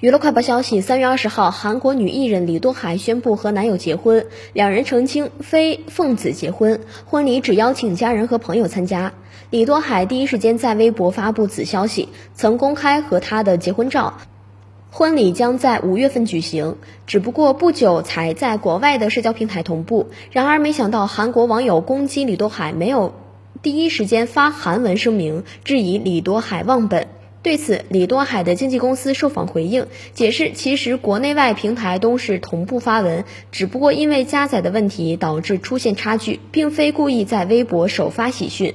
娱乐快报消息：三月二十号，韩国女艺人李多海宣布和男友结婚，两人澄清非奉子结婚，婚礼只邀请家人和朋友参加。李多海第一时间在微博发布此消息，曾公开和他的结婚照，婚礼将在五月份举行，只不过不久才在国外的社交平台同步。然而，没想到韩国网友攻击李多海没有第一时间发韩文声明，质疑李多海忘本。对此，李多海的经纪公司受访回应，解释其实国内外平台都是同步发文，只不过因为加载的问题导致出现差距，并非故意在微博首发喜讯。